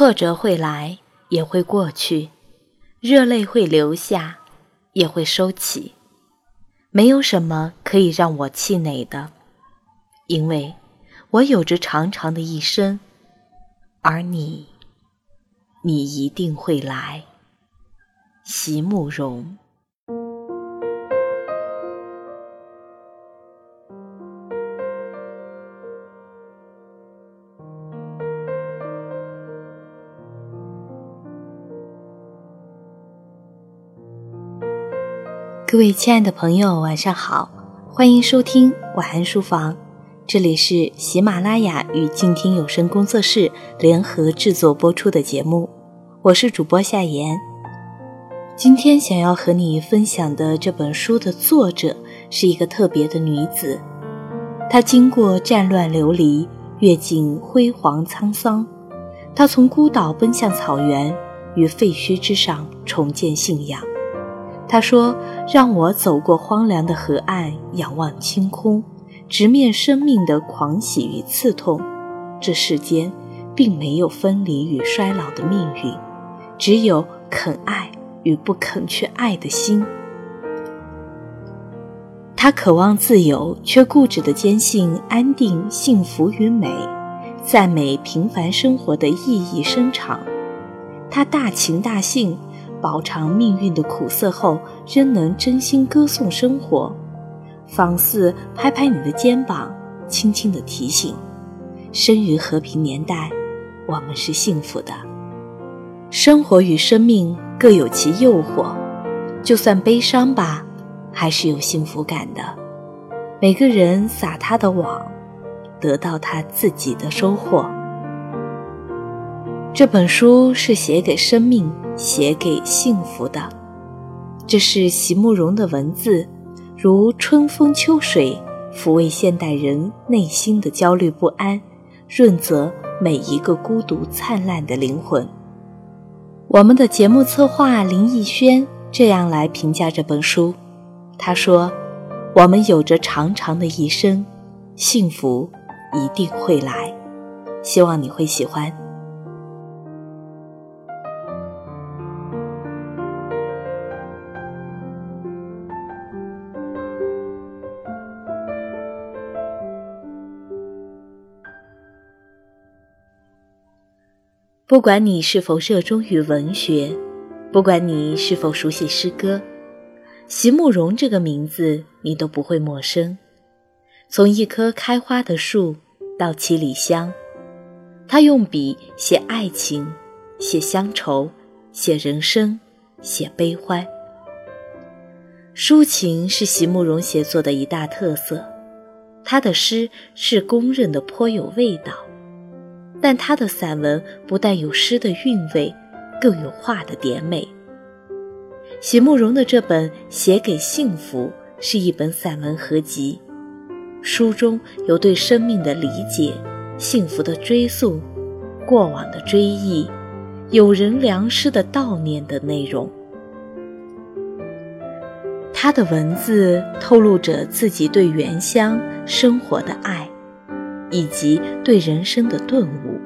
挫折会来，也会过去；热泪会流下，也会收起。没有什么可以让我气馁的，因为我有着长长的一生，而你，你一定会来。席慕容。各位亲爱的朋友，晚上好，欢迎收听晚安书房，这里是喜马拉雅与静听有声工作室联合制作播出的节目，我是主播夏言。今天想要和你分享的这本书的作者是一个特别的女子，她经过战乱流离，阅尽辉煌沧桑，她从孤岛奔向草原，于废墟之上重建信仰。他说：“让我走过荒凉的河岸，仰望星空，直面生命的狂喜与刺痛。这世间，并没有分离与衰老的命运，只有肯爱与不肯去爱的心。”他渴望自由，却固执地坚信安定、幸福与美，赞美平凡生活的意义深长。他大情大性。饱尝命运的苦涩后，仍能真心歌颂生活，仿似拍拍你的肩膀，轻轻地提醒：生于和平年代，我们是幸福的。生活与生命各有其诱惑，就算悲伤吧，还是有幸福感的。每个人撒他的网，得到他自己的收获。这本书是写给生命。写给幸福的，这是席慕容的文字，如春风秋水，抚慰现代人内心的焦虑不安，润泽每一个孤独灿烂的灵魂。我们的节目策划林逸轩这样来评价这本书，他说：“我们有着长长的一生，幸福一定会来，希望你会喜欢。”不管你是否热衷于文学，不管你是否熟悉诗歌，席慕容这个名字你都不会陌生。从一棵开花的树到七里香，他用笔写爱情，写乡愁，写人生，写悲欢。抒情是席慕容写作的一大特色，他的诗是公认的颇有味道。但他的散文不但有诗的韵味，更有画的点美。席慕容的这本《写给幸福》是一本散文合集，书中有对生命的理解、幸福的追溯、过往的追忆、友人良师的悼念的内容。他的文字透露着自己对原乡生活的爱。以及对人生的顿悟，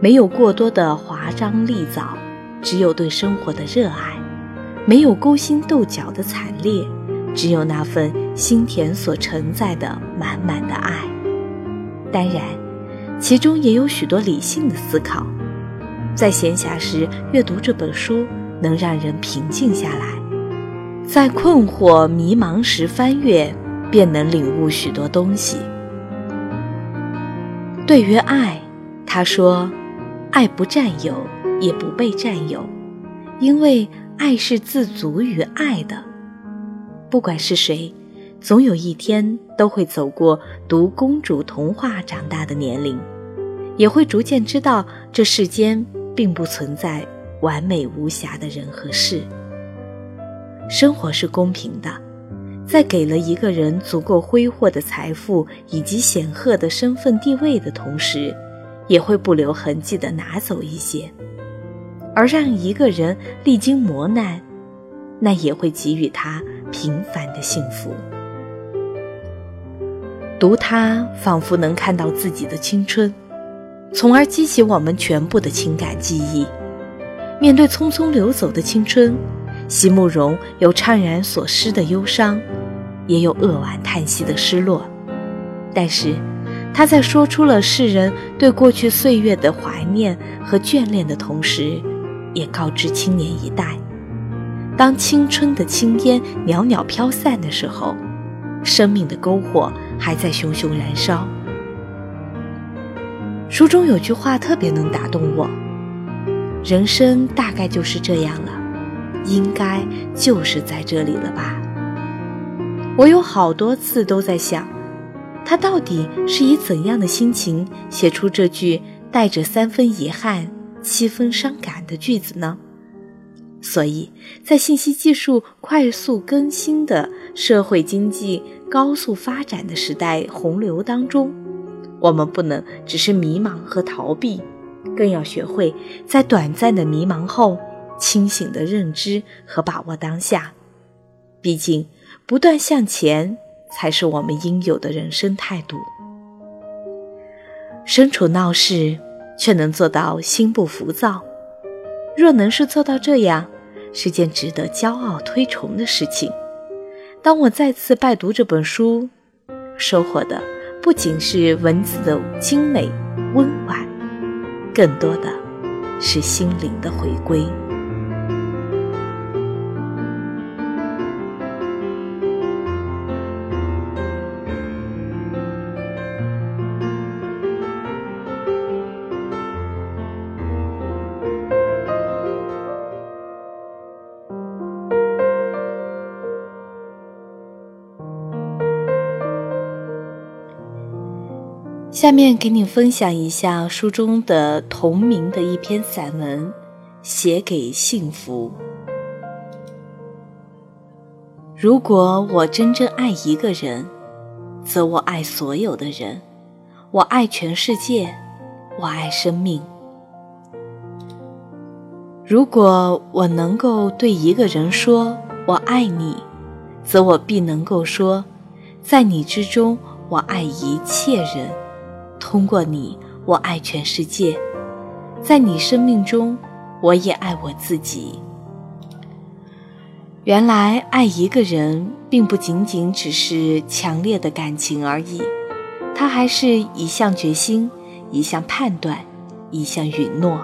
没有过多的华章丽藻，只有对生活的热爱；没有勾心斗角的惨烈，只有那份心田所承载的满满的爱。当然，其中也有许多理性的思考。在闲暇时阅读这本书，能让人平静下来；在困惑迷茫时翻阅，便能领悟许多东西。对于爱，他说：“爱不占有，也不被占有，因为爱是自足于爱的。不管是谁，总有一天都会走过读公主童话长大的年龄，也会逐渐知道这世间并不存在完美无瑕的人和事。生活是公平的。”在给了一个人足够挥霍的财富以及显赫的身份地位的同时，也会不留痕迹地拿走一些；而让一个人历经磨难，那也会给予他平凡的幸福。读它，仿佛能看到自己的青春，从而激起我们全部的情感记忆。面对匆匆流走的青春，席慕容有怅然所失的忧伤，也有扼腕叹息的失落。但是，他在说出了世人对过去岁月的怀念和眷恋的同时，也告知青年一代：当青春的青烟袅袅飘散的时候，生命的篝火还在熊熊燃烧。书中有句话特别能打动我。人生大概就是这样了，应该就是在这里了吧。我有好多次都在想，他到底是以怎样的心情写出这句带着三分遗憾、七分伤感的句子呢？所以在信息技术快速更新的社会经济高速发展的时代洪流当中，我们不能只是迷茫和逃避。更要学会在短暂的迷茫后，清醒的认知和把握当下。毕竟，不断向前才是我们应有的人生态度。身处闹市，却能做到心不浮躁，若能是做到这样，是件值得骄傲推崇的事情。当我再次拜读这本书，收获的不仅是文字的精美温婉。更多的是心灵的回归。下面给你分享一下书中的同名的一篇散文，《写给幸福》。如果我真正爱一个人，则我爱所有的人，我爱全世界，我爱生命。如果我能够对一个人说“我爱你”，则我必能够说，在你之中，我爱一切人。通过你，我爱全世界，在你生命中，我也爱我自己。原来，爱一个人，并不仅仅只是强烈的感情而已，它还是一项决心，一项判断，一项允诺。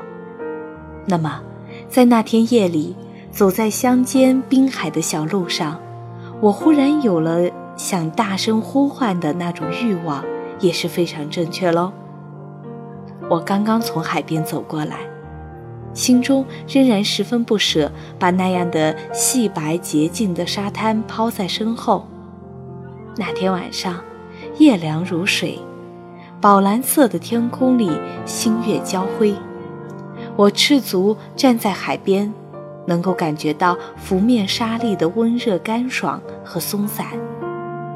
那么，在那天夜里，走在乡间滨海的小路上，我忽然有了想大声呼唤的那种欲望。也是非常正确喽。我刚刚从海边走过来，心中仍然十分不舍，把那样的细白洁净的沙滩抛在身后。那天晚上，夜凉如水，宝蓝色的天空里星月交辉。我赤足站在海边，能够感觉到拂面沙粒的温热、干爽和松散。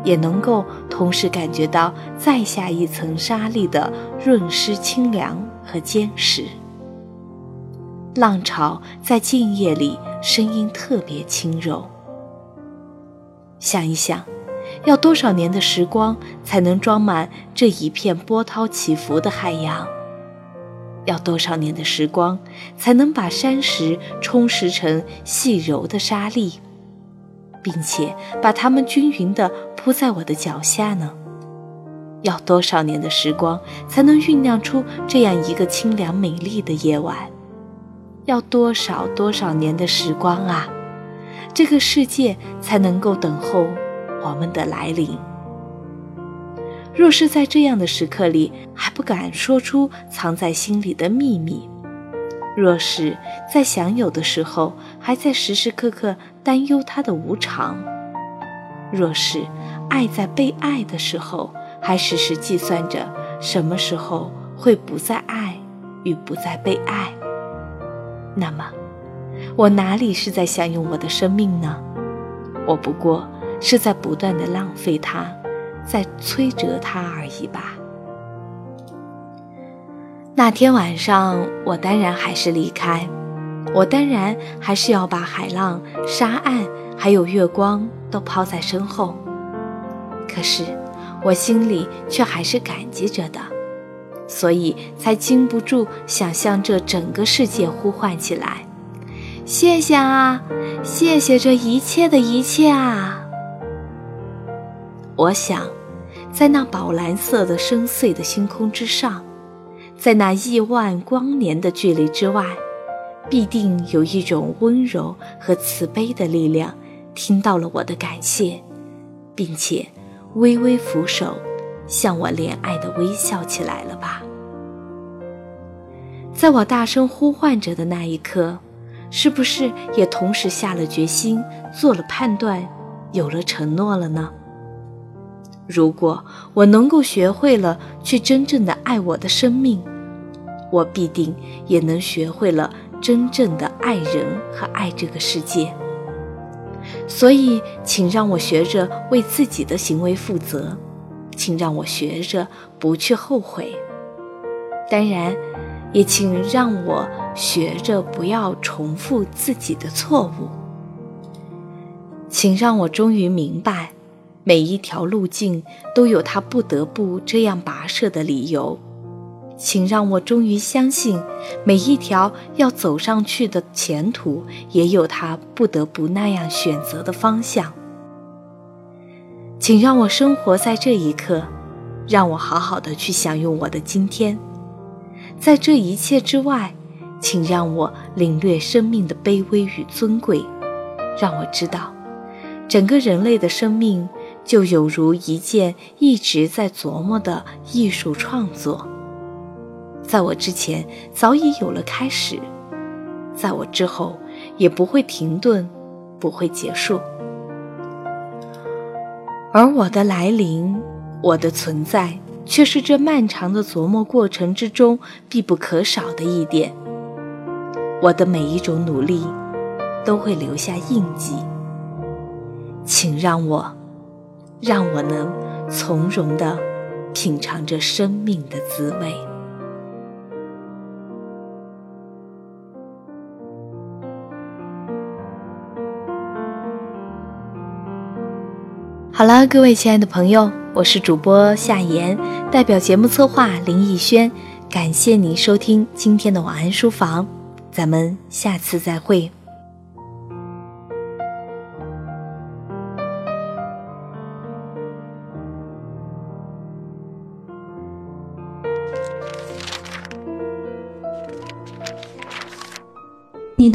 也能够同时感觉到再下一层沙粒的润湿、清凉和坚实。浪潮在静夜里声音特别轻柔。想一想，要多少年的时光才能装满这一片波涛起伏的海洋？要多少年的时光才能把山石充实成细柔的沙粒？并且把它们均匀地铺在我的脚下呢？要多少年的时光才能酝酿出这样一个清凉美丽的夜晚？要多少多少年的时光啊，这个世界才能够等候我们的来临？若是在这样的时刻里还不敢说出藏在心里的秘密，若是在享有的时候还在时时刻刻。担忧它的无常。若是爱在被爱的时候，还时时计算着什么时候会不再爱与不再被爱，那么我哪里是在享用我的生命呢？我不过是在不断的浪费它，在摧折它而已吧。那天晚上，我当然还是离开。我当然还是要把海浪、沙岸还有月光都抛在身后，可是我心里却还是感激着的，所以才禁不住想向这整个世界呼唤起来：“谢谢啊，谢谢这一切的一切啊！”我想，在那宝蓝色的深邃的星空之上，在那亿万光年的距离之外，必定有一种温柔和慈悲的力量，听到了我的感谢，并且微微俯首。向我怜爱的微笑起来了吧？在我大声呼唤着的那一刻，是不是也同时下了决心、做了判断、有了承诺了呢？如果我能够学会了去真正的爱我的生命，我必定也能学会了真正的爱人和爱这个世界。所以，请让我学着为自己的行为负责。请让我学着不去后悔，当然，也请让我学着不要重复自己的错误。请让我终于明白，每一条路径都有它不得不这样跋涉的理由。请让我终于相信，每一条要走上去的前途也有它不得不那样选择的方向。请让我生活在这一刻，让我好好的去享用我的今天。在这一切之外，请让我领略生命的卑微与尊贵，让我知道，整个人类的生命就有如一件一直在琢磨的艺术创作，在我之前早已有了开始，在我之后也不会停顿，不会结束。而我的来临，我的存在，却是这漫长的琢磨过程之中必不可少的一点。我的每一种努力，都会留下印记。请让我，让我能从容地品尝着生命的滋味。好了，各位亲爱的朋友，我是主播夏言，代表节目策划林逸轩，感谢您收听今天的晚安书房，咱们下次再会。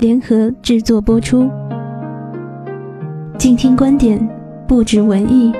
联合制作播出，静听观点，不止文艺。